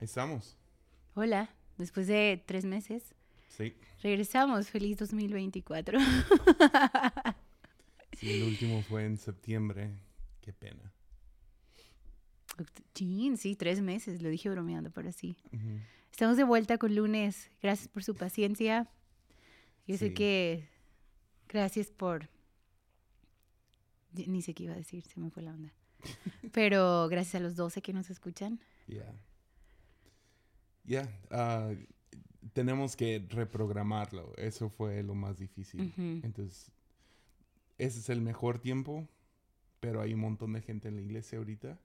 Estamos. Hola, después de tres meses, Sí. regresamos. Feliz 2024. Sí, el último fue en septiembre. Qué pena. Chin, sí, tres meses, lo dije bromeando, pero sí. Estamos de vuelta con lunes. Gracias por su paciencia. Yo sé Sí. que. Gracias por. Ni sé qué iba a decir, se me fue la onda. Pero gracias a los 12 que nos escuchan. Ya. Ya. ah, tenemos que reprogramarlo. Eso fue lo más difícil. Entonces, ese es el mejor tiempo, pero hay un montón de gente en la iglesia ahorita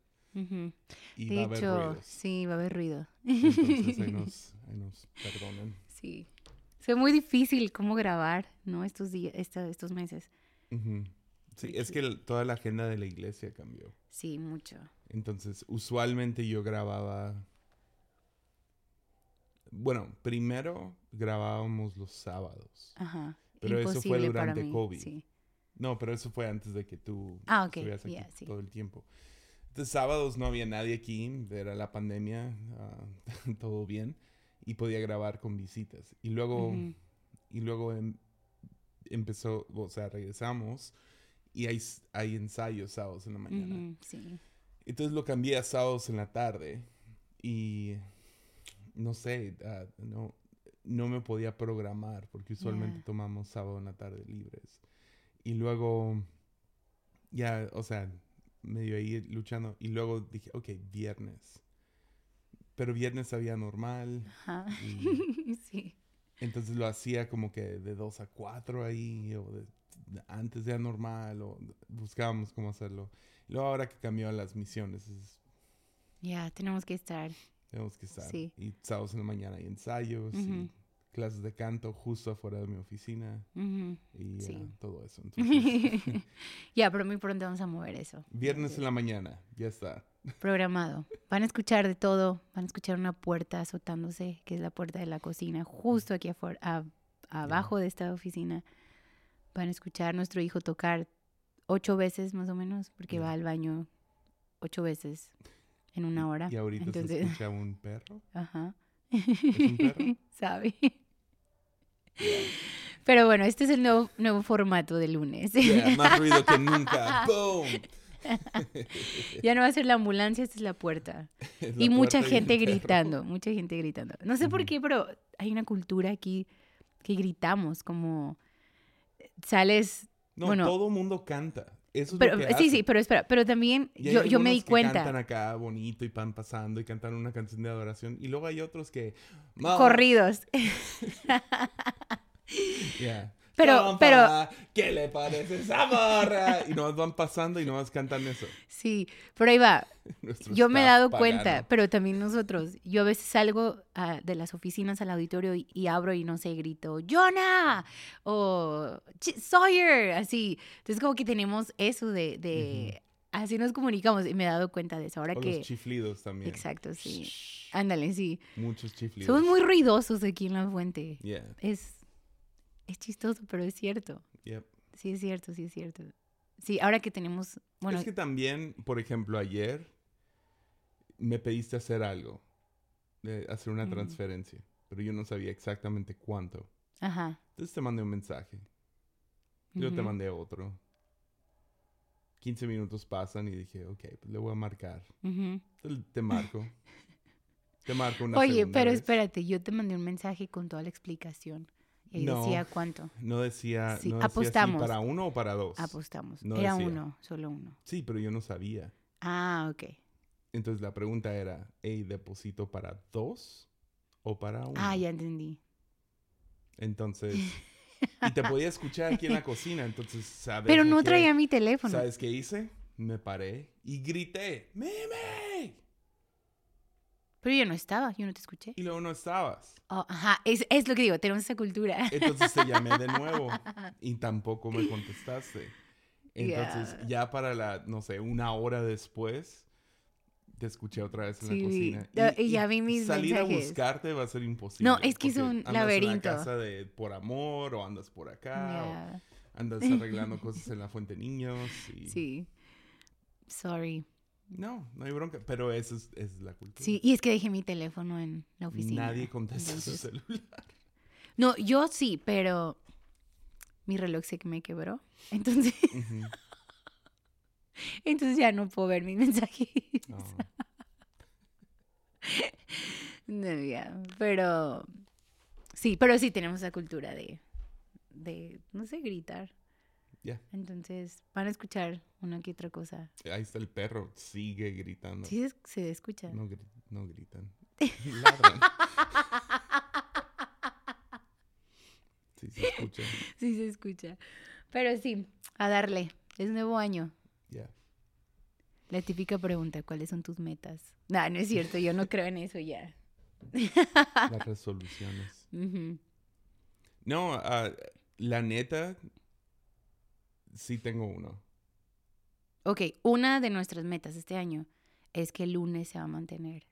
y De va a haber hecho, ruidos. sí, va a haber ruido. Entonces, ahí nos, ahí nos perdonen. Sí. Fue muy difícil cómo grabar, ¿no? Estos días, esta- estos meses. Sí, es que el- toda la agenda de la iglesia cambió. Sí, mucho. Entonces, usualmente yo grababa. Bueno, primero grabábamos los sábados. Ajá. Pero eso fue Imposible durante mí, COVID. Sí. No, pero eso fue antes de que tú Ah, ok, estuvieras aquí ya, sí. todo el tiempo. Entonces, sábados no había nadie aquí, era la pandemia, ah, todo bien, y podía grabar con visitas. Y luego, Ujú. y luego em- empezó, o sea, regresamos y hay, hay ensayos sábados en la mañana. Ujú, sí. Entonces lo cambié a sábados en la tarde y no sé, ah, no, no me podía programar porque usualmente tomamos sábado en la tarde libres. Y luego, ya, o sea, medio ahí luchando. Y luego dije, ok, viernes. Pero viernes había normal. Ajá. Y sí. entonces lo hacía como que de 2 a 4 ahí, o de- de antes de anormal, o buscábamos cómo hacerlo. Y luego ahora que cambió las misiones, es- Ya, tenemos que estar. Tenemos que estar. Sí. Y sábados en la mañana hay ensayos, Ujú. y clases de canto justo afuera de mi oficina, Ujú. y Sí. todo eso. Ya, pero muy pronto vamos a mover eso. viernes en la mañana, ya está. Programado. Van a escuchar de todo. Van a escuchar una puerta azotándose, que es la puerta de la cocina, justo aquí afuera, a- abajo de esta oficina. Van a escuchar a nuestro hijo tocar ocho veces más o menos, porque va al baño ocho veces en una hora. Y ahorita se Entonces, escucha un perro. ajá. ¿Es un perro? Sabe. Pero bueno, este es el nuevo, nuevo formato de lunes. Yeah, más ruido que nunca. ¡Boom! ya no va a ser la ambulancia, esta es la puerta. Es la Y mucha puerta gente gritando, mucha gente gritando. No sé por qué, pero hay una cultura aquí que gritamos, como sales, No, Bueno. todo mundo canta. Eso es pero lo que sí, sí, hacen. pero espera, pero también yo, yo me di que cantan cuenta, acá bonito y van pasando y cantan una canción de adoración. Y luego hay otros que... "Ma, corridos. yeah, Pero- "Compa, ¿Qué le parece esa morra? Y nomás van pasando y nomás cantan eso. Sí, pero ahí va. Yo me he dado cuenta, pero también nosotros, yo a veces salgo ah, de las oficinas al auditorio y, y abro y no sé, grito, Jonah o "Ch- Sawyer, así. Entonces como que tenemos eso de, de así nos comunicamos y me he dado cuenta de eso. Ahora O que... los chiflidos también. Exacto, sí. Ándale, sí. Muchos chiflidos. Somos muy ruidosos aquí en la fuente. Yeah, Es, es chistoso, pero es cierto. yep. Sí, es cierto, sí, es cierto. Sí, ahora que tenemos, bueno, es que también, por ejemplo, ayer me pediste hacer algo, de hacer una transferencia, pero yo no sabía exactamente cuánto. ajá. Entonces te mandé un mensaje. Yo te mandé otro. 15 minutos pasan y dije, ok, pues le voy a marcar. Entonces te marco. te marco una Oye, pero vez. espérate, yo te mandé un mensaje con toda la explicación. Y No. decía cuánto. No decía, Sí, no decía si apostamos. para uno o para dos. Apostamos. No Era decía. uno, solo uno. Sí, pero yo no sabía. Ah, ok. Entonces la pregunta era, hey, ¿deposito para dos o para uno? Ah, ya entendí. Entonces, y te podía escuchar aquí en la cocina, entonces, ¿sabes? Pero no qué? traía mi teléfono. ¿Sabes qué hice? Me paré y grité, ¡Meme! Pero yo no estaba, yo no te escuché. Y luego no estabas. Oh, ajá, es, es lo que digo, tenemos esa cultura. Entonces te llamé de nuevo y tampoco me contestaste. Entonces, Ya. ya para la, no sé, una hora después, te escuché otra vez en Sí, la cocina. no, y ya vi mis salir a mensajes. buscarte va a ser imposible. No, es que es un andas laberinto. En la casa de por amor o andas por acá o Ya, andas arreglando cosas en la fuente niños. Y, Sí. Sorry. No, no hay bronca, pero esa es, la cultura. Sí, y es que dejé mi teléfono en la oficina. Nadie contesta su celular. No, yo sí, pero mi reloj se me quebró. Entonces, entonces ya no puedo ver mis mensajes. No. No, ya, Pero sí, pero sí tenemos esa cultura de, de no sé, gritar. Entonces van a escuchar una que otra cosa. Ahí está el perro, sigue gritando. Sí se, se escucha. No, gri- no gritan. Ladran. Sí, se escucha. Sí se escucha. Pero sí, a darle. Es nuevo año. Ya. La típica pregunta, ¿cuáles son tus metas? No, no es cierto, yo no creo en eso ya. Las resoluciones. No, ah, la neta, sí tengo uno. Ok, una de nuestras metas este año es que el lunes se va a mantener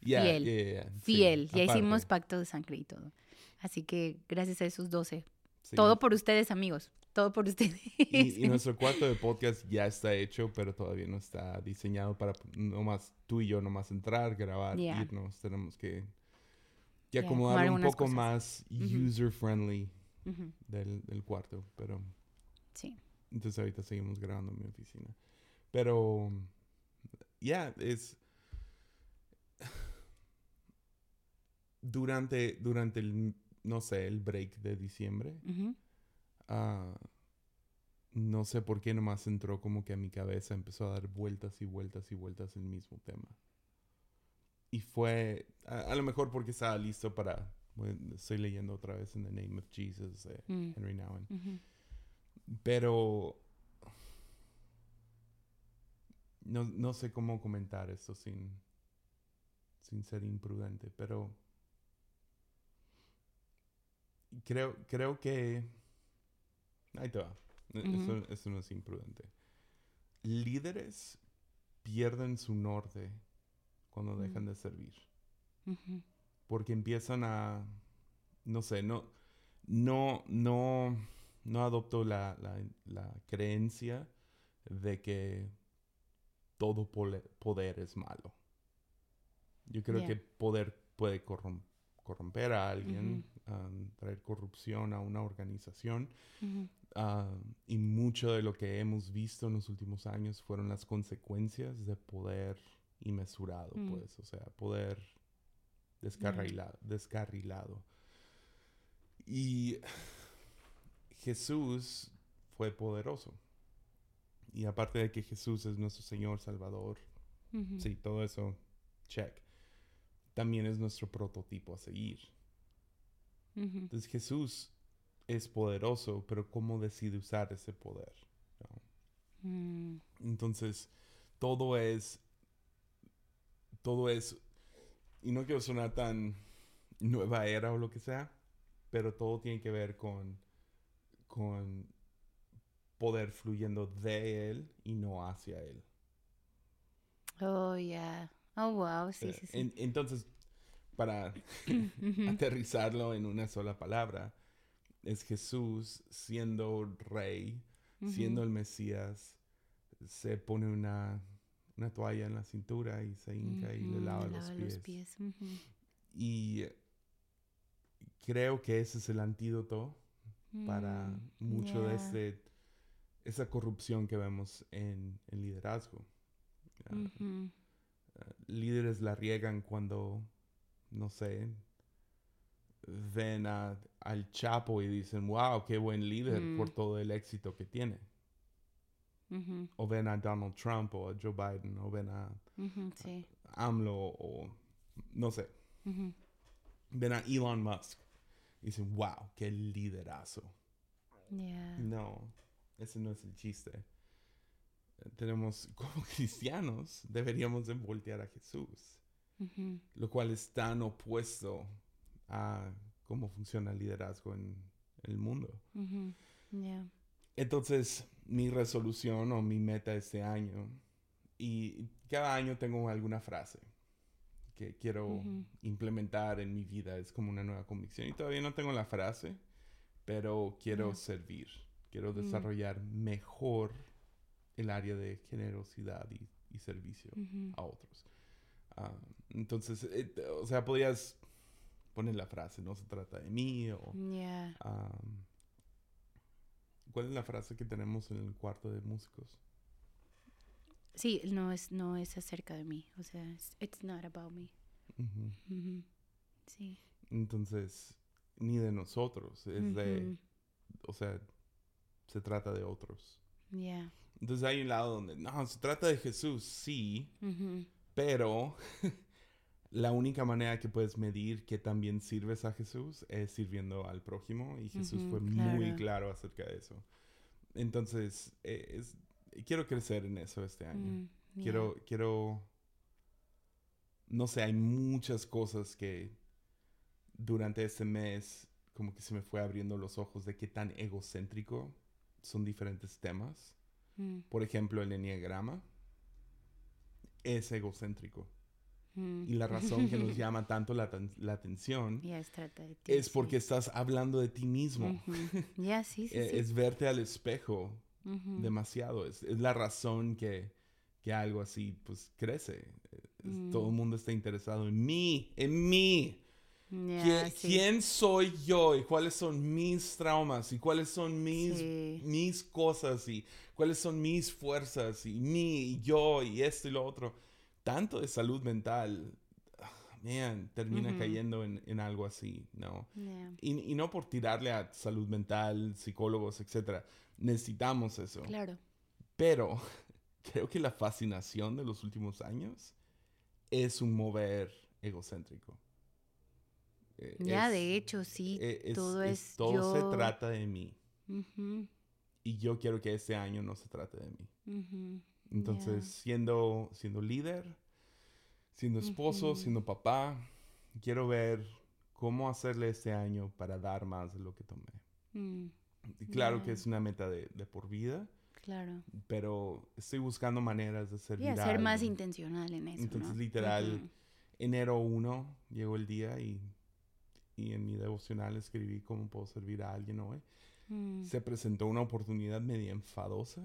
Fiel. sí, fiel. ya aparte, hicimos pacto de sangre y todo. Así que gracias a esos 12. sí. Todo por ustedes, amigos. Todo por ustedes. Y, y nuestro cuarto de podcast ya está hecho, pero todavía no está diseñado para nomás tú y yo nomás entrar, grabar, irnos. Tenemos que, acomodarlo un poco cosas. más Ujú. user friendly Ujú, del, del cuarto, pero Sí. Entonces ahorita seguimos grabando en mi oficina. Pero ya es durante durante el no sé, el break de diciembre. Ah, no sé por qué nomás entró como que a mi cabeza empezó a dar vueltas y vueltas y vueltas el mismo tema. Y fue, a, a lo mejor porque estaba listo para, bueno, estoy leyendo otra vez en The Name of Jesus de Mm. Henry Nouwen. Ujú. Pero no, no sé cómo comentar esto sin, sin ser imprudente, pero creo, creo que... Ahí te va. E-. Eso, eso no es imprudente. Líderes pierden su norte cuando dejan de servir porque empiezan a, no sé, no, no, no, no adopto la, la, la creencia de que todo poder es malo. Yo creo que poder puede corrom- corromper a alguien, um, traer corrupción a una organización. Y mucho de lo que hemos visto en los últimos años fueron las consecuencias de poder inmesurado, Mm. pues, o sea, poder descarrilado, descarrilado. Y Jesús fue poderoso. Y aparte de que Jesús es nuestro Señor Salvador, sí, todo eso, check. También es nuestro prototipo a seguir. Entonces Jesús es poderoso, pero ¿cómo decide usar ese poder? ¿no? Mm. Entonces, todo es, todo es, y no quiero sonar tan nueva era o lo que sea, pero todo tiene que ver con, con poder fluyendo de él y no hacia él. Oh, yeah. Oh, wow. Sí, Eh, sí, sí. en- entonces, para aterrizarlo en una sola palabra, es Jesús siendo rey, siendo el Mesías, se pone una, una toalla en la cintura y se hinca y le lava, le los, pies. Y creo que ese es el antídoto para Mm, mucho de este, esa corrupción que vemos en el liderazgo. Ah, líderes la riegan cuando, no sé, ven a- al Chapo y dicen, wow, qué buen líder Mm. por todo el éxito que tiene. O ven a Donald Trump o a Joe Biden o ven a Sí. AMLO o no sé, ven a Elon Musk y dicen, wow, qué liderazo. Yeah. No, ese no es el chiste. Tenemos, como cristianos, deberíamos de voltear a Jesús, lo cual es tan opuesto a cómo funciona el liderazgo en el mundo. Yeah. Entonces, mi resolución o mi meta este año, y cada año tengo alguna frase que quiero Ujú. implementar en mi vida, es como una nueva convicción. Y todavía no tengo la frase, pero quiero Ya. servir, quiero desarrollar mejor el área de generosidad y, y servicio a otros. Ah, entonces, eh, o sea, podías poner la frase, no se trata de mí o... Yeah. ah, ¿Cuál es la frase que tenemos en el cuarto de músicos? Sí, no es, no es acerca de mí. O sea, it's, it's not about me. Sí. Entonces, ni de nosotros, es de, o sea, se trata de otros. Yeah. Entonces hay un lado donde, no, se trata de Jesús, sí, pero la única manera que puedes medir que también sirves a Jesús es sirviendo al prójimo y Jesús fue muy claro. acerca de eso. Entonces, eh, es- quiero crecer en eso este año. Mm, yeah. Quiero, quiero, no sé, hay muchas cosas que durante este mes como que se me fue abriendo los ojos de qué tan egocéntrico son diferentes temas. Mm, Por ejemplo, el enneagrama es egocéntrico. mm. Y la razón que nos llama tanto la, la atención Ya, es trata de ti, es sí. porque estás hablando de ti mismo. Ujú. Ya, sí, sí, Eh, sí. Es verte al espejo Demasiado. Es, es la razón que, que algo así pues crece. Es- Mm. Todo el mundo está interesado en mí, en mí. Ya, ¿Qui- sí. ¿Quién soy yo y cuáles son mis traumas y cuáles son mis, Sí. mis cosas y cuáles son mis fuerzas y mí y yo y esto y lo otro? Tanto de salud mental, man, termina cayendo en, en algo así, ¿no? Ya, Y, y no por tirarle a salud mental, psicólogos, etcétera. Necesitamos eso. Claro. Pero creo que la fascinación de los últimos años es un mover egocéntrico. Eh, Ya, es- de hecho, sí. eh, es- todo es- es todo yo. se trata de mí. Ujú, Y yo quiero que este año no se trate de mí. Entonces, siendo líder, siendo esposo, Ujú. siendo papá, quiero ver cómo hacerle este año para dar más de lo que tomé. Mm, Y claro que es una meta de, de por vida, claro. pero estoy buscando maneras de Y servir a ser más intencional en eso. Entonces, ¿no? literal, enero 1 llegó el día y, y en mi devocional escribí cómo puedo servir a alguien hoy. Mm, Se presentó una oportunidad media enfadosa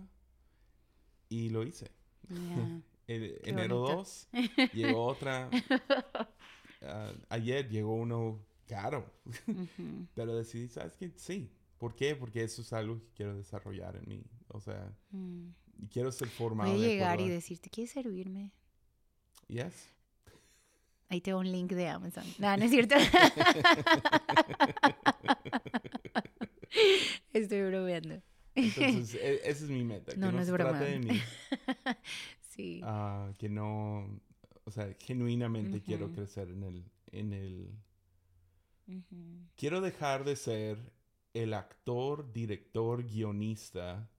y lo hice. ya. Qué enero bonito. 2 llegó otra. ah, ayer llegó uno caro, Ujú, pero decidí, ¿sabes qué? Sí. ¿Por qué? Porque eso es algo que quiero desarrollar en mí. O sea, mm. y quiero ser formado. Voy a de llegar y acuerdo a- decirte, ¿quieres servirme? Yes. Ahí te doy un link de Amazon. No, no es cierto. Estoy bromeando. Entonces, e- esa es mi meta. No, que no, no es broma. de mí. Sí. ah, que no, o sea, genuinamente quiero crecer en el, en el, quiero dejar de ser el actor, director, guionista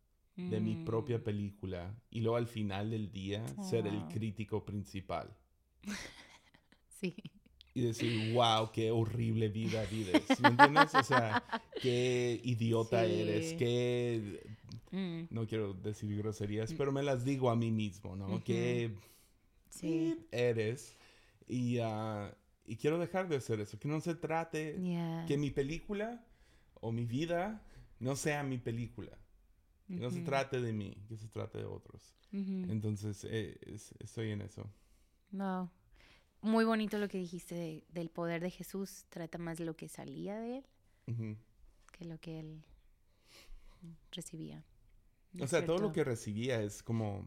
de mi Mm. propia película y luego al final del día ser el Oh. crítico principal Sí. Y decir, wow, qué horrible vida vives. ¿Me entiendes? O sea, qué idiota Sí. eres, qué Mm, no quiero decir groserías, pero me las digo a mí mismo, ¿no? Que Sí. eres. Y, ah, y quiero dejar de hacer eso. Que no se trate que mi película o mi vida no sea mi película. Que no se trate de mí, que se trate de otros. Entonces, eh, es- estoy en eso. Wow. Muy bonito lo que dijiste de- del poder de Jesús. Trata más lo que salía de él que lo que él recibía. ¿No O sea, todo lo que recibía es como...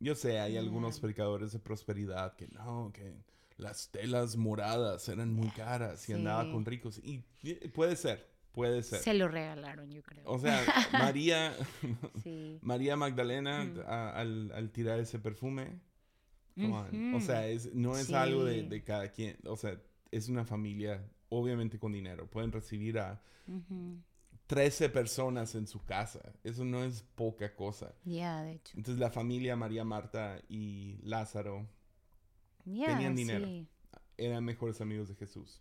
Yo sé, hay algunos predicadores de prosperidad que no, que las telas moradas eran muy caras y andaba con ricos. Y y puede ser, puede ser. Se lo regalaron, yo creo. O sea, María, sí. María Magdalena Mm. a- al, al tirar ese perfume, come on. o sea, es, no es algo de, cada quien. O sea, es una familia, obviamente con dinero. Pueden recibir a Ujú. 13 personas en su casa. Eso no es poca cosa. Ya, de hecho. Entonces la familia María Marta y Lázaro Tenían dinero. sí. eran mejores amigos de Jesús.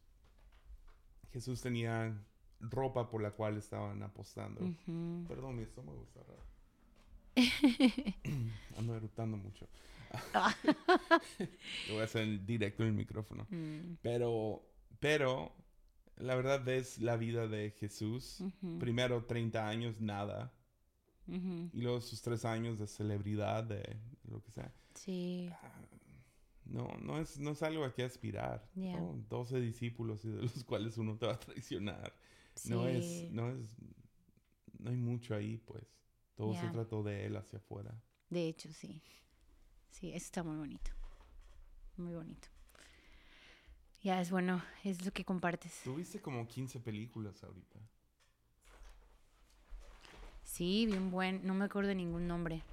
Jesús tenía ropa por la cual estaban apostando. Perdón, mi estómago está raro. Ando mucho. Lo voy a hacer directo en el micrófono. Mm, Pero, pero, la verdad ves la vida de Jesús. Primero 30 años, nada. Y luego sus tres años de celebridad, de lo que sea. Sí. No, no es, no es algo a que aspirar. ¿no? 12 discípulos y de los cuales uno te va a traicionar. No es, no es, no hay mucho ahí, pues. Todo se trató de él hacia afuera. De hecho, sí. Sí, eso está muy bonito. Muy bonito. Ya es bueno, es lo que compartes. Tuviste como 15 películas ahorita. Sí, bien buen. No me acuerdo de ningún nombre.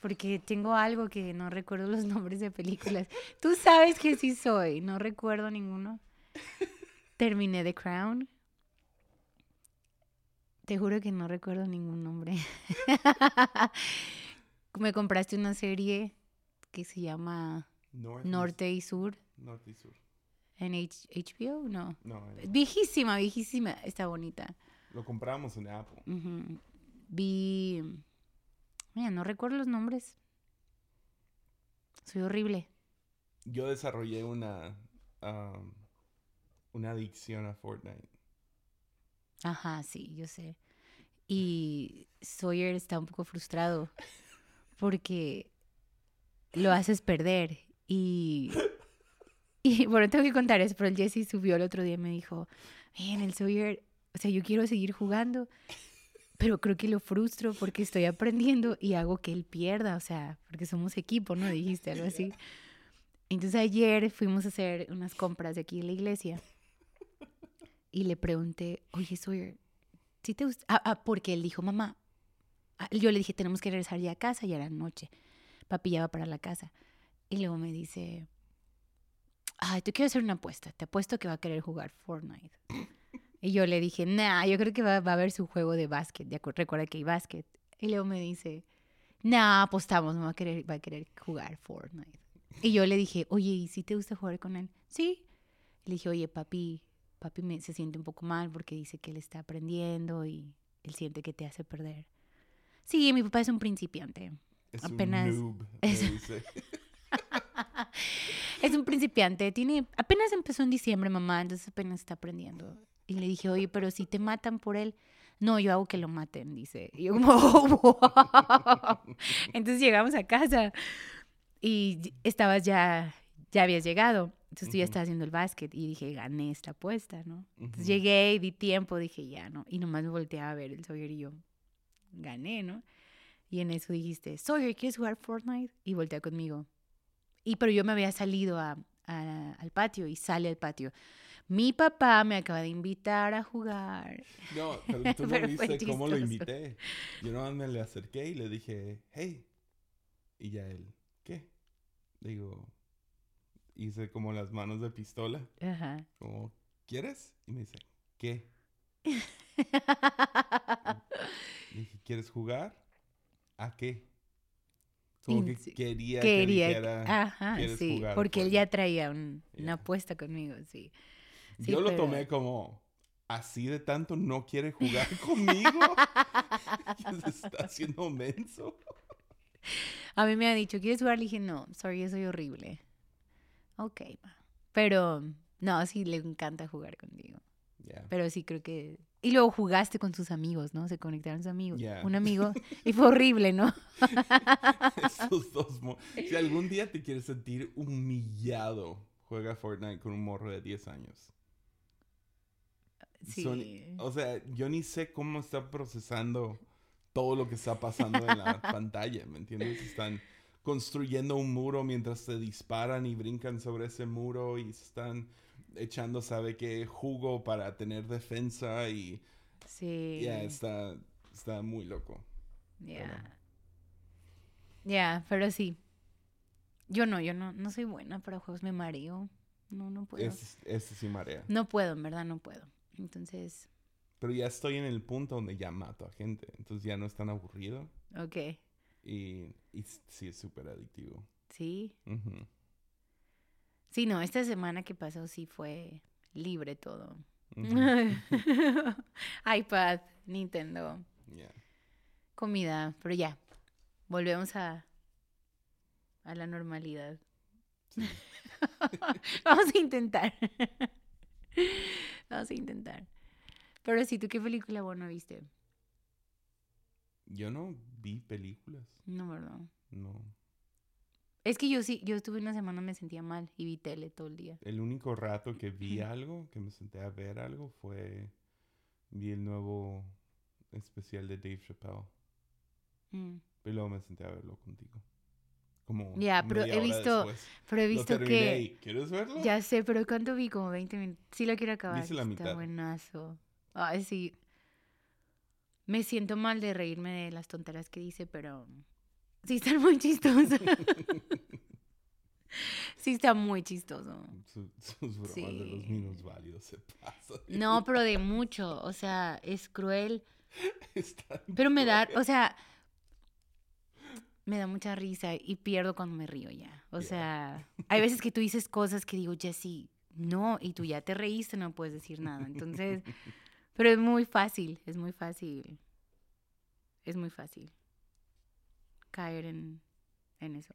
Porque tengo algo que no recuerdo los nombres de películas. Tú sabes que sí soy. No recuerdo ninguno. Terminé The Crown. Te juro que no recuerdo ningún nombre. Me compraste una serie que se llama North Norte y Sur Norte y sur. en H- HBO. No. No, Viejísima, viejísima. Está bonita. lo compramos en Apple. Vi. Mira, no recuerdo los nombres. Soy horrible. Yo desarrollé una, um, una adicción a Fortnite. Ajá, sí, yo sé. Y Sawyer está un poco frustrado porque lo haces perder. Y, y bueno, tengo que contar eso, pero el Jesse subió el otro día y me dijo, bien, el Sawyer, o sea, yo quiero seguir jugando, pero creo que lo frustro porque estoy aprendiendo y hago que él pierda, o sea, porque somos equipo, ¿no? Dijiste algo así. Entonces ayer fuimos a hacer unas compras aquí en la iglesia y le pregunté, oye, Sawyer, ¿sí te gusta? Ah, ah, porque él dijo, mamá, yo le dije, tenemos que regresar ya a casa, ya era noche. Papi ya va para la casa. Y luego me dice, ay, te quiero hacer una apuesta, te apuesto que va a querer jugar Fortnite. Y yo le dije, nah, yo creo que va, va a ver su juego de básquet, recuerda que hay básquet. Y luego me dice, nah, apostamos, no va a querer, va a querer jugar Fortnite. Y yo le dije, oye, ¿y si te gusta jugar con él? Sí. Le dije, oye, papi, papi me, se siente un poco mal porque dice que él está aprendiendo y él siente que te hace perder. Sí, mi papá es un principiante. Es Apenas- un noob, es- un principiante. Tiene, apenas empezó en diciembre, mamá, entonces apenas está aprendiendo. Y le dije, oye, pero si te matan por él. No, yo hago que lo maten, dice. Y yo como, "Oh, wow". Entonces llegamos a casa y estabas ya, ya habías llegado. Entonces tú ya estabas haciendo el básquet y dije, gané esta apuesta, ¿no? Entonces llegué y di tiempo, dije, ya, ¿no? Y nomás me volteaba a ver el Sawyer y yo, gané, ¿no? Y en eso dijiste, Sawyer, ¿quieres jugar Fortnite? Y voltea conmigo. Y pero yo me había salido a- a- al patio y sale al patio. Mi papá me acaba de invitar a jugar. No, pero tú no Pero viste cómo lo invité. Yo nomás me le acerqué y le dije, hey. Y ya él, ¿qué? Digo, hice como las manos de pistola. Ajá. Como, ¿quieres? Y me dice, ¿qué? Dije, ¿quieres jugar? ¿A qué? Como que quería, Quería, que dijera, ajá, "¿Quieres sí, jugar porque él Fortnite?". ya traía un- una apuesta conmigo, sí. sí, Yo lo tomé como, así de tanto no quiere jugar conmigo. Se está haciendo menso. A mí me ha dicho, ¿quieres jugar? Le dije, no, sorry, yo soy horrible. Ok, ma. Pero, no, sí, le encanta jugar contigo. Ya. Pero sí creo que... Y luego jugaste con sus amigos, ¿no? Se conectaron sus amigos. Un amigo. Y fue horrible, ¿no? Esos dos Si algún día te quieres sentir humillado, juega Fortnite con un morro de 10 años. Sí. Son- o sea, yo ni sé cómo está procesando todo lo que está pasando en la pantalla, ¿me entiendes? Están construyendo un muro mientras se disparan y brincan sobre ese muro y se están echando, ¿sabe qué? Jugo para tener defensa y Sí. ya está, está muy loco. Ya. Ya, pero sí. Yo no, yo no, no soy buena para juegos, me mareo. No, no puedo. Es, ese sí marea. No puedo, en verdad no puedo. Entonces, Pero ya estoy en el punto donde ya mato a gente, entonces ya no es tan aburrido ok. y, y sí es súper adictivo. Sí. Sí, no, esta semana que pasó sí fue libre todo. IPad, Nintendo, comida, pero ya. Volvemos a, a la normalidad. Sí. Vamos a intentar. Vamos a intentar. Pero sí, ¿tú qué película buena viste? Yo no vi películas. No, ¿verdad? No. Es que yo sí, yo estuve una semana me sentía mal y vi tele todo el día. El único rato que vi algo, que me senté a ver algo, fue. Vi el nuevo especial de Dave Chappelle. Mm. Y luego me senté a verlo contigo. Como. Ya, pero media he visto- después. Pero he visto que... y, ¿Quieres verlo? Ya sé, pero ¿cuánto vi? Como 20 minutos. Sí lo quiero acabar. Viste la Está mitad. buenazo. Ay, sí. Me siento mal de reírme de las tonteras que dice, pero sí están muy chistosas. sí está muy chistoso. Su- sus bromas de los minusválidos se pasan. No, pero de mucho. O sea, es cruel. Pero me da, o sea, me da mucha risa y pierdo cuando me río ya. O sea, hay veces que tú dices cosas que digo, Jessy, no, y tú ya te reíste, no puedes decir nada. Entonces, pero es muy fácil, es muy fácil. Es muy fácil caer en, en eso.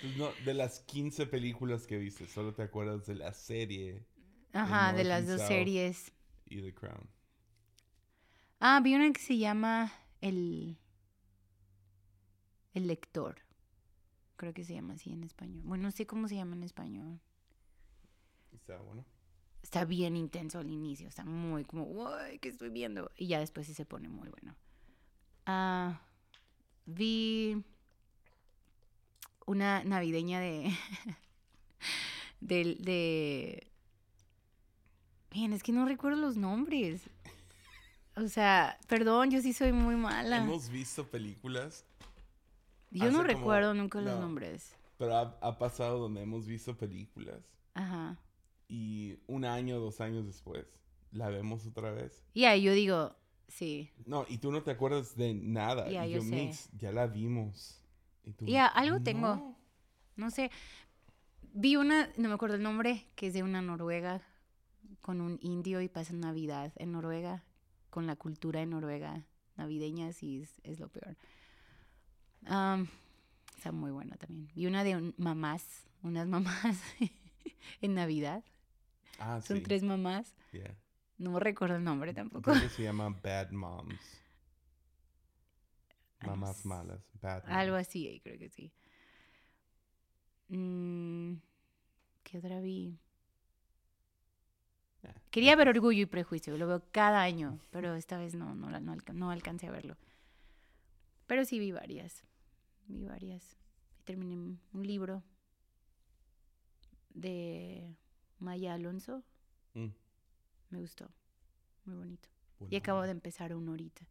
Pues no, de las 15 películas que viste, solo te acuerdas de la serie Ajá, de las dos South. series. y The Crown. Ah, vi una que se llama El, El Lector. Creo que se llama así en español. Bueno, no sé cómo se llama en español. Está bueno. Está bien intenso al inicio. Está muy como, uy, ¿qué estoy viendo? Y ya después sí se pone muy bueno. Ah, vi una navideña de... Bien, es que no recuerdo los nombres. O sea, perdón, yo sí soy muy mala. Hemos visto películas, Yo no como- recuerdo nunca los no. nombres. pero ha, ha pasado donde hemos visto películas Ajá. y un año, dos años después la vemos otra vez. Y ahí yo digo, sí. No, y tú no te acuerdas de nada. Y yo yo, sé. Mix, ya la vimos. Y tú, Ya, algo tengo. "No". Sé. Vi una, no me acuerdo el nombre, que es de una noruega con un indio y pasan Navidad en Noruega, con la cultura en Noruega navideña, sí es, es lo peor. Am, está muy buena también. Vi una de un- mamás, unas mamás en Navidad. Ah, Son sí. tres mamás. yeah. No recuerdo el nombre tampoco. Creo que se llama Bad Moms. Mamás malas. Bad Moms. Algo así, eh, creo que sí. Mm, ¿Qué otra vi? Ah, Quería ver Orgullo y Prejuicio, lo veo cada año, pero esta vez no, no, no, alca- no alcancé a verlo. Pero sí vi varias, vi varias. Terminé un un libro de Maya Alonso, Mm, me gustó, muy bonito. Y acabo de empezar uno ahorita.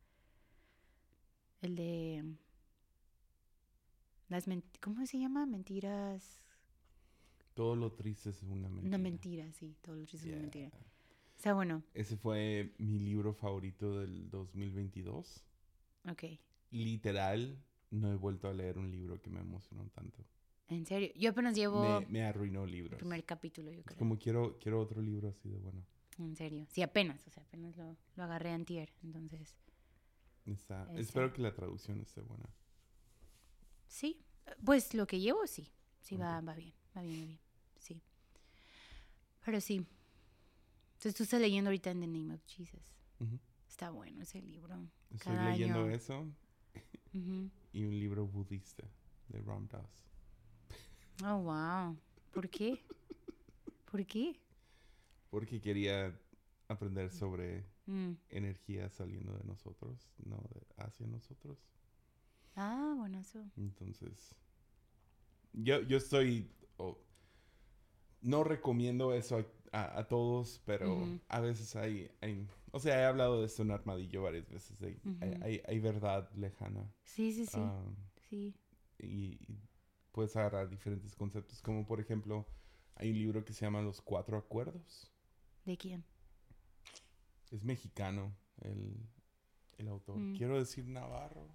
El de... Las ¿Cómo se llama? Mentiras... Todo lo triste es una mentira. Una mentira, sí, todo lo triste es una mentira. Está bueno, Ese fue mi libro favorito del 2022. ok. Literal, no he vuelto a leer un libro que me emocionó tanto. En serio, yo apenas llevo Me, me arruinó el libros. primer capítulo, yo Es creo. como quiero, quiero otro libro así de bueno. En serio. Sí, apenas, o sea, apenas lo, lo agarré antier, entonces... Está, Ese. espero que la traducción esté buena. Sí, pues lo que llevo, sí. Sí, va, va bien, va bien, va bien. Sí. Pero sí. Entonces tú estás leyendo ahorita en The Name of Jesus. Está bueno ese libro. Estoy Cada leyendo año. eso y un libro budista de Ram Dass. Oh, wow. ¿Por qué? ¿Por qué? Porque quería aprender sobre Mm. energía saliendo de nosotros, no de hacia nosotros. Ah, bueno, eso. Entonces, yo, yo estoy... oh, no recomiendo eso a, a- a todos, pero a veces hay, hay- O sea, he hablado de esto en Armadillo varias veces. hay, hay- hay verdad lejana. Sí, sí, sí. ah, sí. y, y puedes agarrar diferentes conceptos. Como por ejemplo, hay un libro que se llama Los Cuatro Acuerdos. ¿De quién? Es mexicano el, el autor. Mm. Quiero decir Navarro.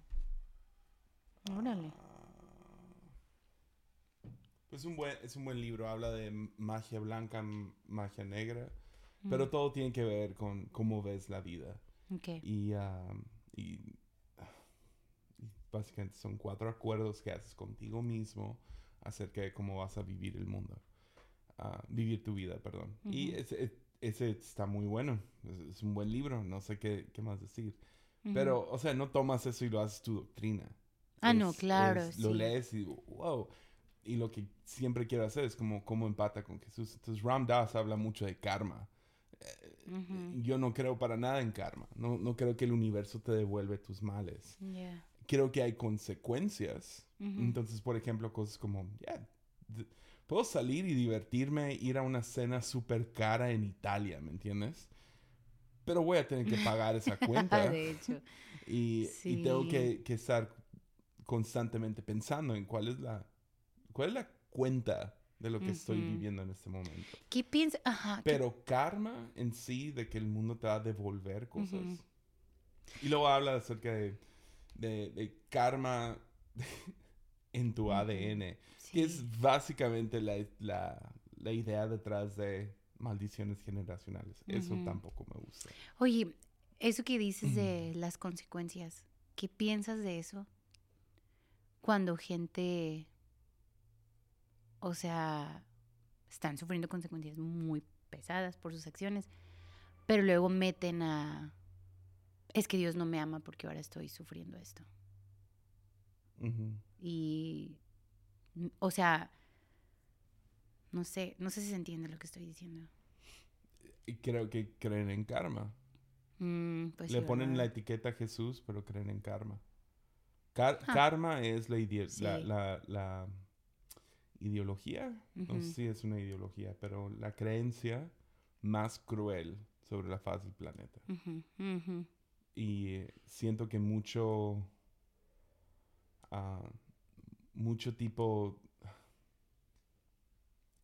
Órale. Ah. Pues un buen, es un buen libro. Habla de magia blanca, magia negra. Pero Mm, todo tiene que ver con cómo ves la vida. ok. Y, ah, y, y básicamente son cuatro acuerdos que haces contigo mismo acerca de cómo vas a vivir el mundo. Ah, vivir tu vida, perdón. Y Ujú. ese, ese está muy bueno. Es, es un buen libro. No sé qué, qué más decir. Pero, o sea, no tomas eso y lo haces tu doctrina. Ah, no, claro. Lo sí. lees y digo, wow. Y lo que siempre quiero hacer es como cómo empata con Jesús. Entonces, Ram Dass habla mucho de karma. Ujú. Yo no creo para nada en karma. No, no creo que el universo te devuelve tus males. Yeah. Creo que hay consecuencias. Entonces, por ejemplo, cosas como, ya, d- puedo salir y divertirme, ir a una cena súper cara en Italia, ¿me entiendes? Pero voy a tener que pagar esa cuenta. de hecho. y, y tengo Sí. que, que estar constantemente pensando en cuál es la, cuál es la cuenta de lo que estoy Ujú. viviendo en este momento. ¿Qué piensas? Ajá. ¿qué- Pero karma en sí, de que el mundo te va a devolver cosas. Ujú. Y luego habla acerca de, de- de karma en tu. ADN, sí. que es básicamente la, la- la idea detrás de maldiciones generacionales. Eso tampoco me gusta. Oye, eso que dices de las consecuencias, ¿qué piensas de eso? Cuando gente, o sea, están sufriendo consecuencias muy pesadas por sus acciones, pero luego meten a, es que Dios no me ama porque ahora estoy sufriendo esto. Y, o sea, no sé, no sé si se entiende lo que estoy diciendo. Creo que creen en karma. Mm, pues Le sí, ponen la etiqueta a Jesús, pero creen en karma. Car- Ah. Karma es la, ide- Sí. la, la- la ideología, no sé si es una ideología, pero la creencia más cruel sobre la faz del planeta. Y eh, siento que mucho, ah, mucho tipo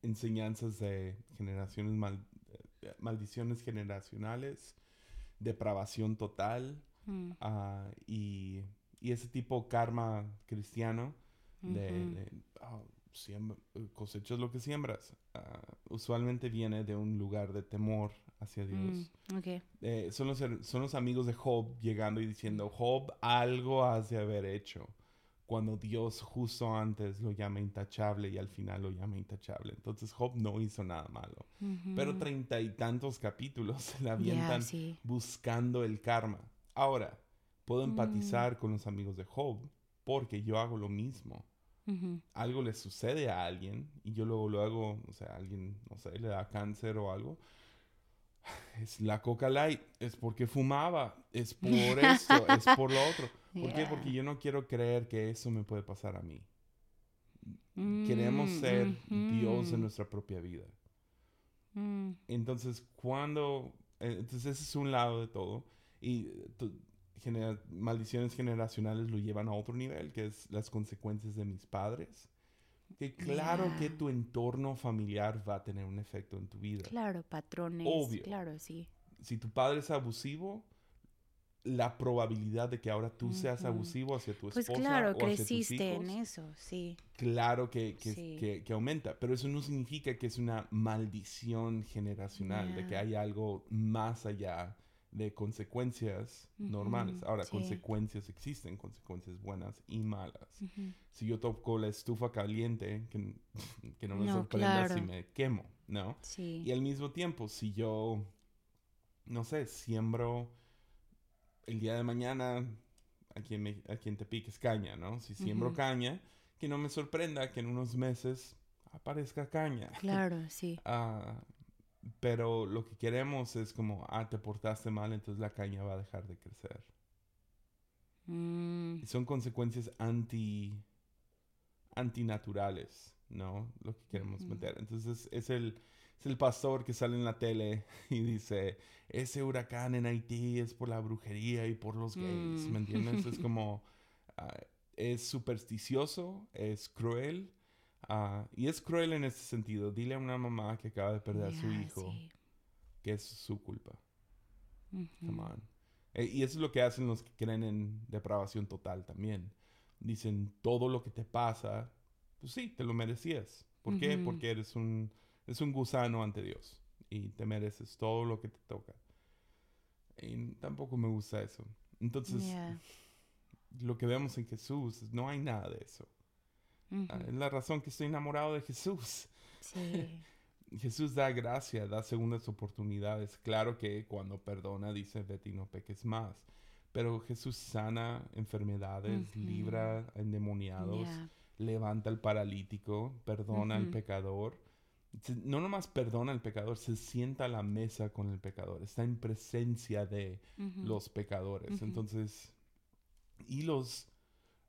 enseñanzas de generaciones mal- maldiciones generacionales, depravación total, Mm, Ah, y, y ese tipo karma cristiano de, de, siembra- cosechas lo que siembras, ah, usualmente viene de un lugar de temor hacia Dios. Mm, ok. Eh, son, los, son los amigos de Job llegando y diciendo, Job, algo has de haber hecho. Cuando Dios justo antes lo llama intachable y al final lo llama intachable. Entonces Job no hizo nada malo. Pero Ujú. treinta y tantos capítulos se la avientan sí. buscando el karma. Ahora, puedo Mm. empatizar con los amigos de Job porque yo hago lo mismo. Ujú. Algo le sucede a alguien y yo luego, luego, o sea, alguien, no sé, le da cáncer o algo. Es la coca light, es porque fumaba, es por esto, es por lo otro. ¿Por qué? Porque yo no quiero creer que eso me puede pasar a mí. Queremos Mm, ser Dios en nuestra propia vida. Mm, Entonces, cuando... eh, Entonces, ese es un lado de todo. Y tu- genera- maldiciones generacionales lo llevan a otro nivel, que es las consecuencias de mis padres. Que claro que tu entorno familiar va a tener un efecto en tu vida. Claro, patrones. Obvio. Claro, sí. Si tu padre es abusivo, la probabilidad de que ahora tú seas abusivo hacia tu Pues esposa claro, o hacia tus creciste en hijos, eso, sí. claro que, que, Sí. que- que aumenta. Pero eso no significa que es una maldición generacional, de que hay algo más allá de consecuencias normales. Ujú, Ahora, sí. consecuencias existen, consecuencias buenas y malas. Si yo toco la estufa caliente, que, que no me No, sorprenda si me quemo, ¿no? Sí. Y al mismo tiempo, si yo, no sé, siembro el día de mañana, aquí en, Me- aquí en Tepic es caña, ¿no? Si siembro caña, que no me sorprenda que en unos meses aparezca caña. Claro, sí. Pero lo que queremos es como, ah, te portaste mal, entonces la caña va a dejar de crecer. Mm, son consecuencias anti antinaturales, ¿no? Lo que queremos Ujú. meter. Entonces es el, es el pastor que sale en la tele y dice, ese huracán en Haití es por la brujería y por los gays, Mm. ¿me entiendes? Es como, ah, es supersticioso, es cruel. Ah, y es cruel en este sentido. Dile a una mamá que acaba de perder a su hijo sí. que es su culpa. Come on. Eh, y eso es lo que hacen los que creen en depravación total también. Dicen, todo lo que te pasa, pues sí, te lo merecías. ¿Por qué? Porque eres un, eres un gusano ante Dios y te mereces todo lo que te toca. Y tampoco me gusta eso. Entonces, lo que vemos en Jesús, no hay nada de eso. Ah. Es la razón que estoy enamorado de Jesús. Sí. Jesús da gracia, da segundas oportunidades. Claro que cuando perdona dice, y no peques más. Pero Jesús sana enfermedades, libra endemoniados, Yeah. levanta al paralítico, perdona al pecador. No nomás perdona al pecador, se sienta a la mesa con el pecador, está en presencia de los pecadores. Entonces, y los,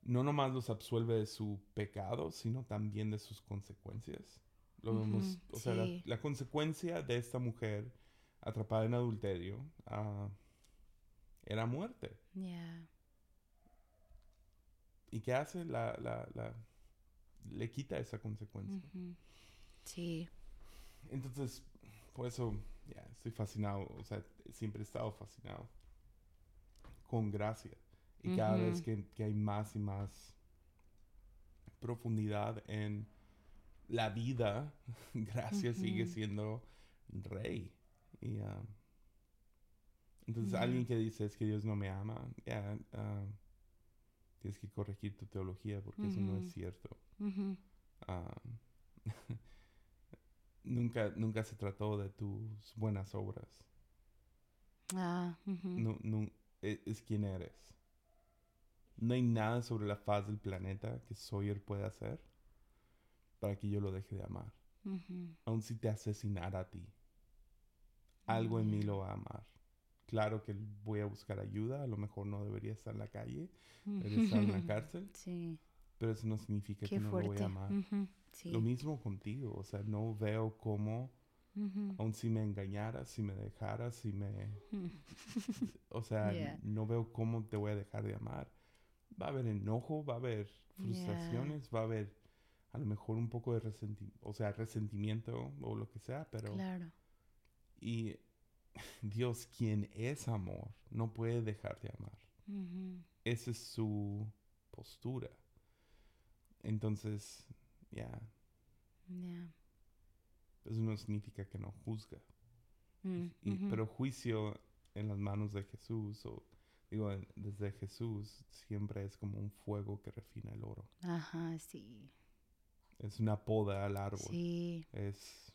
no nomás los absuelve de su pecado, sino también de sus consecuencias. Lo vemos, o sea, la, consecuencia de esta mujer atrapada en adulterio ah, era muerte. Yeah. ¿Y qué hace? La, la, la- le quita esa consecuencia. Sí. Entonces, por eso, ya, estoy fascinado, o sea, siempre he estado fascinado con gracia. Y cada vez que, que hay más y más profundidad en la vida, gracia sigue siendo rey. Y, ah, entonces, alguien que dice es que Dios no me ama, ah, tienes que corregir tu teología porque eso no es cierto. Ah, nunca, nunca se trató de tus buenas obras. Ah, ujú. No, no, e- es, quien eres. No hay nada sobre la faz del planeta que Sawyer pueda hacer para que yo lo deje de amar. Ujú. Aun si te asesinara a ti. Algo en mí lo va a amar. Claro que voy a buscar ayuda. A lo mejor no debería estar en la calle. Debería estar en la cárcel. Sí. Pero eso no significa Qué que no lo voy a amar. Ujú. Sí. Lo mismo contigo. O sea, no veo cómo Ujú. aun si me engañaras, si me dejaras, si me... O sea, Yeah. no veo cómo te voy a dejar de amar. Va a haber enojo, va a haber frustraciones, va a haber a lo mejor un poco de resentimiento, o sea, resentimiento o lo que sea, pero... Claro. Y Dios, quien es amor, no puede dejar de amar. Esa es su postura. Entonces, ya, Ya. eso no significa que no juzga. Mm, Y-. Pero juicio en las manos de Jesús, o digo, desde Jesús, siempre es como un fuego que refina el oro. Ajá, sí. Es una poda al árbol. Sí. Es,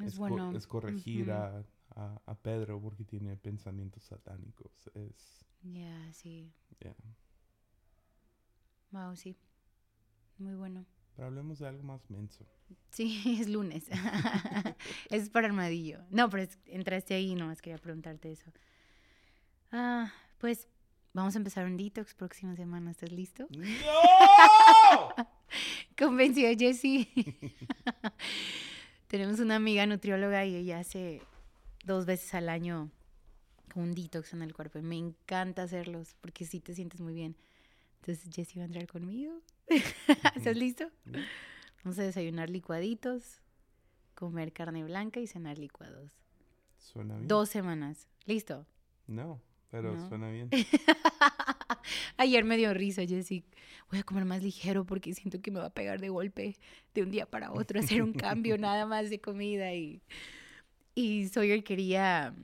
Es, es, co- bueno. es corregir a, a- a Pedro porque tiene pensamientos satánicos. Es, Ya, sí. ya. Wow, sí. Muy bueno. Pero hablemos de algo más menso. Sí, es lunes. es para armadillo. No, pero es- entraste ahí, nomás quería preguntarte eso. Ah, pues vamos a empezar un detox próxima semana. ¿Estás listo? ¡No! Convenció a Jessie. Tenemos una amiga nutrióloga y ella hace dos veces al año un detox en el cuerpo. Y me encanta hacerlos porque sí te sientes muy bien. Entonces Jessie va a entrar conmigo. ¿Estás listo? Vamos a desayunar licuaditos, comer carne blanca y cenar licuados. Suena bien. Dos semanas. ¿Listo? No, pero No. suena bien. Ayer me dio risa, Jessie. Voy a comer más ligero porque siento que me va a pegar de golpe de un día para otro, hacer un cambio nada más de comida. Y, y Sawyer quería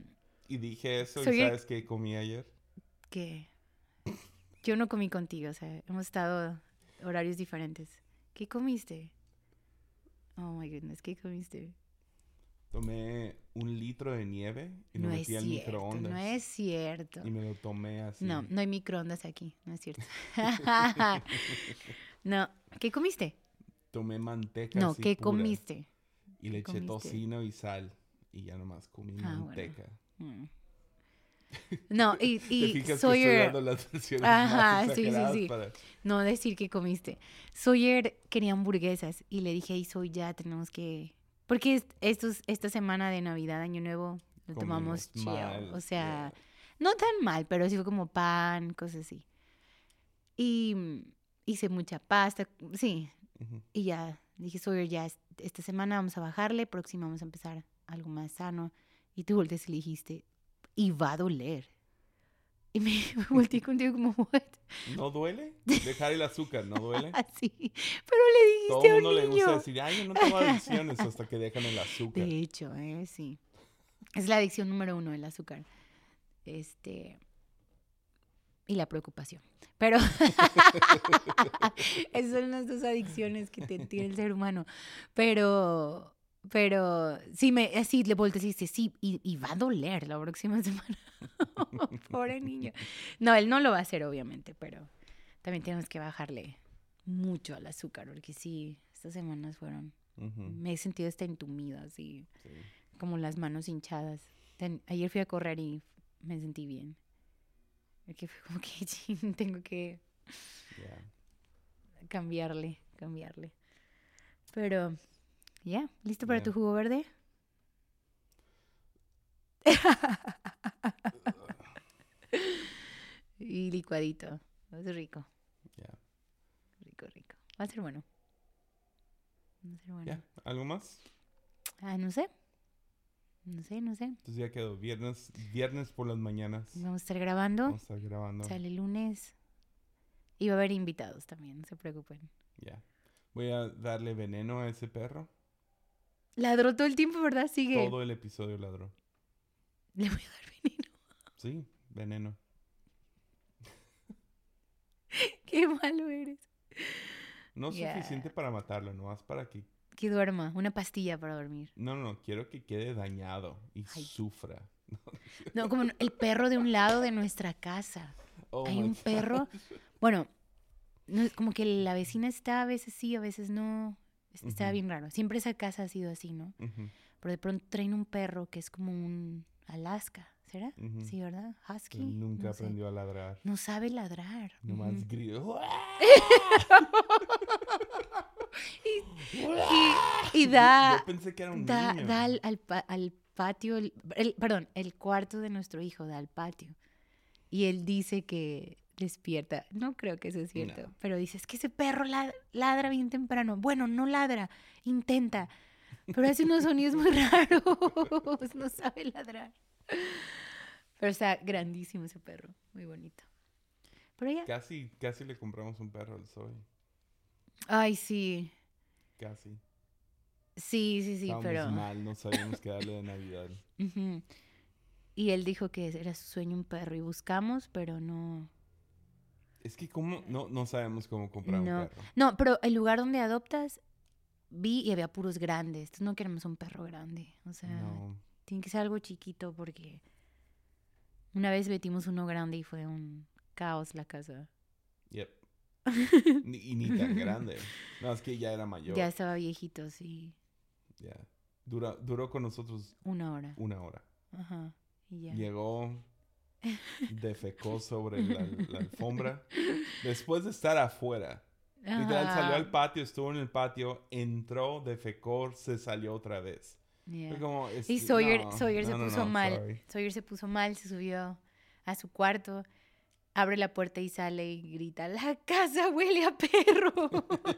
Y dije eso, ¿y sabes qué comí ayer? que... Yo no comí contigo, o sea, hemos estado horarios diferentes. ¿Qué comiste? Oh my goodness, ¿qué comiste? Tomé un litro de nieve y No lo metí al microondas. no es cierto. Y me lo tomé así. No, no hay microondas aquí, no es cierto. no, ¿qué comiste? Tomé manteca No, así ¿qué pura, comiste? Y le ¿Qué eché tocino y sal. Y ya nomás comí Ah, bueno. manteca. Mm. No, y, ¿Te y fijas que estoy Sawyer, dando las versiones Ajá, más sí, sí, exageradas sí. para- no decir que comiste. Sawyer quería hamburguesas y le dije, hey, soy ya, tenemos que... Porque es- estos, esta semana de Navidad, Año Nuevo, lo tomamos chill. mal, O sea, yeah. no tan mal, pero sí fue como pan, cosas así. Y mm, hice mucha pasta, sí. Y ya, dije, Sawyer, ya, es- esta semana vamos a bajarle, próxima vamos a empezar algo más sano. Y tú volteas y le dijiste, y va a doler. Y me volteé contigo como, what? ¿No duele? Dejar el azúcar, ¿no duele? Así. Pero le Todo dijiste el a un mundo le gusta decir, ay, yo no tengo adicciones hasta que dejan el azúcar. De hecho, eh, sí. Es la adicción número uno, el azúcar. Este. Y la preocupación. Pero. Esas son las dos adicciones que te- tiene el ser humano. Pero. Pero sí, me, así le volteé y dice, sí, y, y va a doler la próxima semana. Pobre niño. No, él no lo va a hacer, obviamente, pero también tenemos que bajarle mucho al azúcar, porque sí, estas semanas fueron, me he sentido hasta entumida, así, sí. como las manos hinchadas. Ten- ayer fui a correr y me sentí bien. Porque fue como que tengo que Ya. cambiarle, cambiarle. Pero, ya, ¿listo para tu jugo verde? y licuadito. Es rico, Ya. rico, rico. Va a ser bueno. Va a ser bueno. ¿Algo más? Ah, no sé. No sé, no sé. Entonces ya quedó. Viernes, viernes por las mañanas. Vamos a estar grabando. Vamos a estar grabando. Sale el lunes. Y va a haber invitados también, no se preocupen. Ya. Voy a darle veneno a ese perro. Ladró todo el tiempo, ¿verdad? Sigue. Todo el episodio ladró. Le voy a dar veneno. Sí, veneno. Qué malo eres. No suficiente para matarlo, nomás para que... Que duerma. Una pastilla para dormir. No, no. Quiero que quede dañado y Ay. sufra. No, como el perro de un lado de nuestra casa. Oh Hay un God. perro. Bueno, no, como que la vecina está a veces sí, a veces no. Es- Está Ujú. bien raro. Siempre esa casa ha sido así, ¿no? Ujú, Pero de pronto traen un perro que es como un Alaska, ¿será? Sí, ¿verdad? Husky. Nunca no sé. aprendió a ladrar. No sabe ladrar. Nomás Ujú. grito. Y, y da, Yo pensé que era un da, niño. da al, al al patio, el, el- perdón, el cuarto de nuestro hijo da al patio. Y él dice que despierta. No creo que eso es cierto, No. pero dice, es que ese perro la- ladra bien temprano. Bueno, no ladra, intenta. Pero hace unos sonidos muy raros, no sabe ladrar. Pero está grandísimo ese perro, muy bonito. Pero ya. Casi, casi le compramos un perro al Zoe. Ay, sí. Casi. Sí, sí, sí, Estábamos pero... mal, no sabíamos qué darle de Navidad. Y él dijo que era su sueño un perro y buscamos, pero no. Es que cómo, no, no sabemos cómo comprar No. un perro. No, pero el lugar donde adoptas vi y había puros grandes. Entonces no queremos un perro grande. O sea, No. tiene que ser algo chiquito porque una vez metimos uno grande y fue un caos la casa. Yep. Ni, y ni tan grande. No, es que ya era mayor. Ya estaba viejito, sí. Ya. Dura- duró con nosotros Una hora. una hora. Ajá. Y ya. Llegó, defecó sobre la, la alfombra. Después de estar afuera. Literal, salió al patio, estuvo en el patio, entró, defecó, se salió otra vez. Yeah. Fue como, es- Y Sawyer, no, Sawyer se no, puso no, mal. sorry. Sawyer se puso mal, se subió a su cuarto, abre la puerta y sale y grita, la casa huele a perro.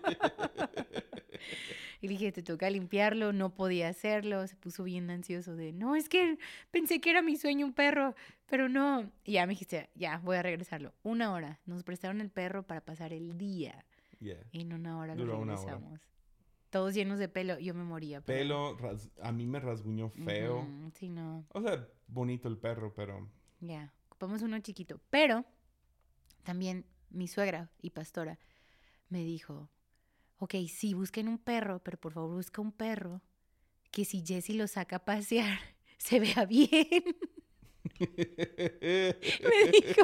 y le dije, te toca limpiarlo, no podía hacerlo, se puso bien ansioso de, no, es que pensé que era mi sueño un perro, pero no. Y ya me dijiste, ya, voy a regresarlo. Una hora, nos prestaron el perro para pasar el día. Yeah. Y en una hora Duró lo una hora. regresamos. Todos llenos de pelo, yo me moría. pero- Pelo, ras- a mí me rasguñó feo. Sí, no. O sea, bonito el perro, pero Ya, ocupamos uno chiquito. Pero también mi suegra y pastora me dijo, ok, sí, busquen un perro, pero por favor busca un perro que si Jessie lo saca a pasear, se vea bien. me dijo,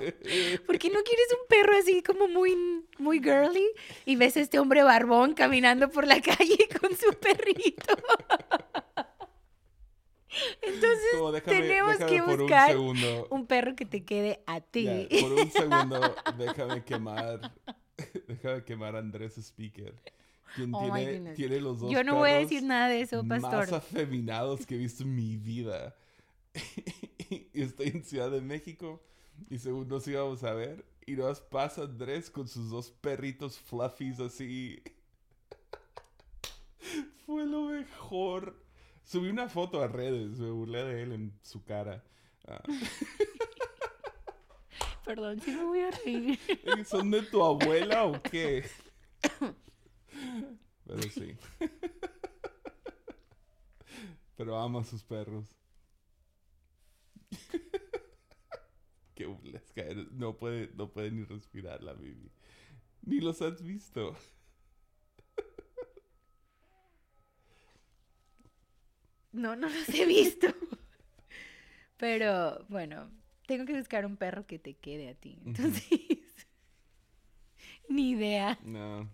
¿por qué no quieres un perro así como muy, muy girly? Y ves a este hombre barbón caminando por la calle con su perrito. Entonces, Como, déjame- tenemos déjame que buscar un perro que te quede a ti. Por un segundo, déjame quemar. Déjame quemar a Andrés Speaker. Quien Oh tiene, los dos Yo no voy a decir nada de eso, más pastor. afeminados que he visto en mi vida. y estoy en Ciudad de México y según nos íbamos a ver y nos pasa Andrés con sus dos perritos fluffies así. Fue lo mejor. Subí una foto a redes, me burlé de él en su cara. Ah, Perdón, sí me voy a reír. ¿Son de tu abuela o qué? Pero sí. Pero ama a sus perros. Qué burlesca eres. No puede, no puede ni respirar la Bibi. Ni los has visto. No, no los he visto. Pero bueno, tengo que buscar un perro que te quede a ti. Entonces, ni idea. No.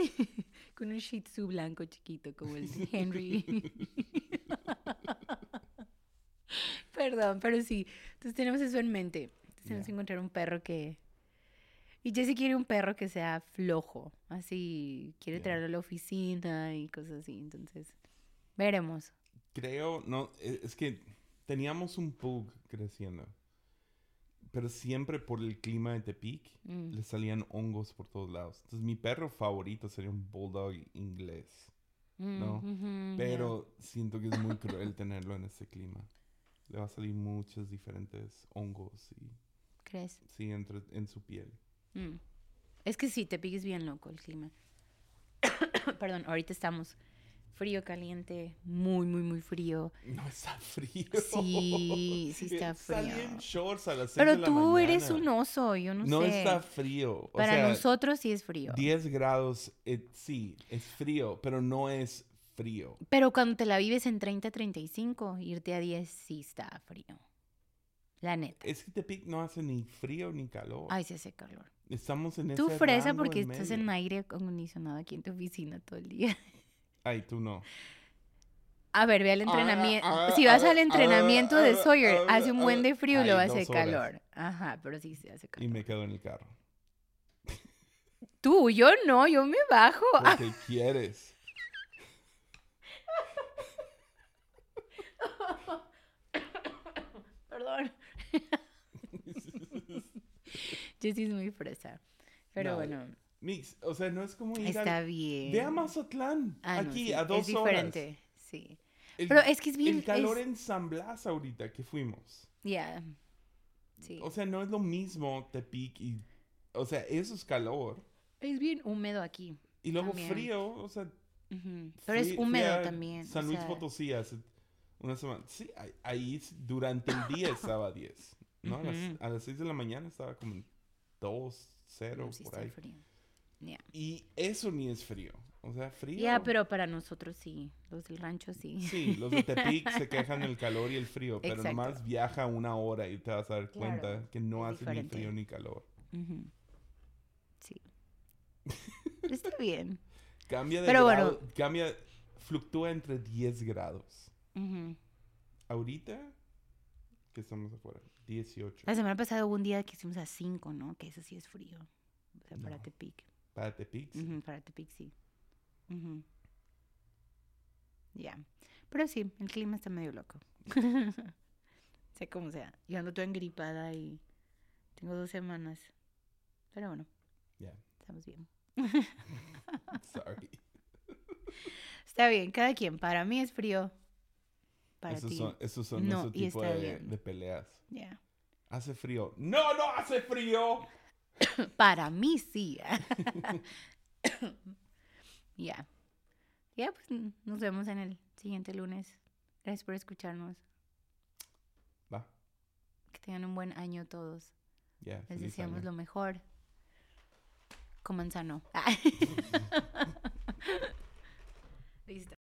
Con un Shih Tzu blanco chiquito como el de Henry. Perdón, pero sí. Entonces tenemos eso en mente. Entonces tenemos que encontrar un perro que... Y Jesse quiere un perro que sea flojo. Así, quiere Ya. traerlo a la oficina y cosas así. Entonces, veremos. Creo, no, e- es que teníamos un pug creciendo. Pero siempre por el clima de Tepic Mm. le salían hongos por todos lados. Entonces mi perro favorito sería un bulldog inglés. No, Mm, Pero siento que es muy cruel tenerlo en este clima. Le va a salir muchos diferentes hongos y. ¿Crees? sí, entre, en su piel. Mm. Es que sí, te piques bien loco el clima. Perdón, ahorita estamos frío, caliente, muy, muy, muy frío. No está frío. Sí, sí está Salí frío. en shorts a las seis Pero de la tú eres un oso, yo no, No sé. está frío. O Para sea, nosotros sí es frío. 10 grados, eh, sí, es frío, pero no es frío. Pero cuando te la vives en 30, 35, irte a 10 sí está frío. La neta. Es que Tepic no hace ni frío ni calor. Ay, se hace calor. Estamos en Tú ese fresa porque en estás en aire acondicionado aquí en tu oficina todo el día. Ay, tú no. A ver, ve al entrenamiento. ah, si vas ah, al entrenamiento de ah, Sawyer, ah, hace un buen de frío y lo hace calor. Ajá, pero sí se hace Y calor. me quedo en el carro. Tú, yo no, yo me bajo. Ah, Porque quieres. perdón. Jessie es muy fresa. Pero No, bueno, Mix, o sea, no es como ir está al- bien. Ve a Mazatlán, Ah, no, aquí, sí, a dos Es horas. diferente, sí. El, Pero es que es bien... el calor es- en San Blas ahorita que fuimos. Ya. Sí. O sea, no es lo mismo Tepic y... O sea, eso es calor. Es bien húmedo aquí. Y luego También. frío, o sea... Ujú. Pero es húmedo también. o San Luis sea, Potosí hace una semana. Sí, ahí, durante el día estaba a 10. ¿no? A, las, a las 6 de la mañana estaba como en 2, 0, no, sí por ahí. frío. Y eso ni es frío. O sea, frío. Ya, pero para nosotros sí. Los del rancho sí. Sí, los de Tepic se quejan del calor y el frío, pero Exacto. nomás viaja una hora y te vas a dar Claro, cuenta que no es hace diferente. ni frío ni calor. Sí. Está bien. Cambia de Pero bueno. cambia, fluctúa entre 10 grados. Ahorita, que estamos afuera, 18. La semana pasada hubo un día que hicimos a 5, ¿no? Que eso sí es frío. O sea, para. Tepic. Para Tepic, sí. Ujú, para Tepic, sí. Ujú. Ya. Pero sí, el clima está medio loco. sea como sea. Yo ando toda engripada y tengo dos semanas. Pero bueno, Ya, estamos bien. sorry. Está bien, cada quien. Para mí es frío. Para esos ti. son, esos son No, ese tipo de, de peleas. Ya. Hace frío. ¡No, no hace frío! Para mí sí. ¿eh? Ya. Ya, pues nos vemos en el siguiente lunes. Gracias por escucharnos. Va. Que tengan un buen año todos. Yeah, Les deseamos lo mejor. Coman. Listo.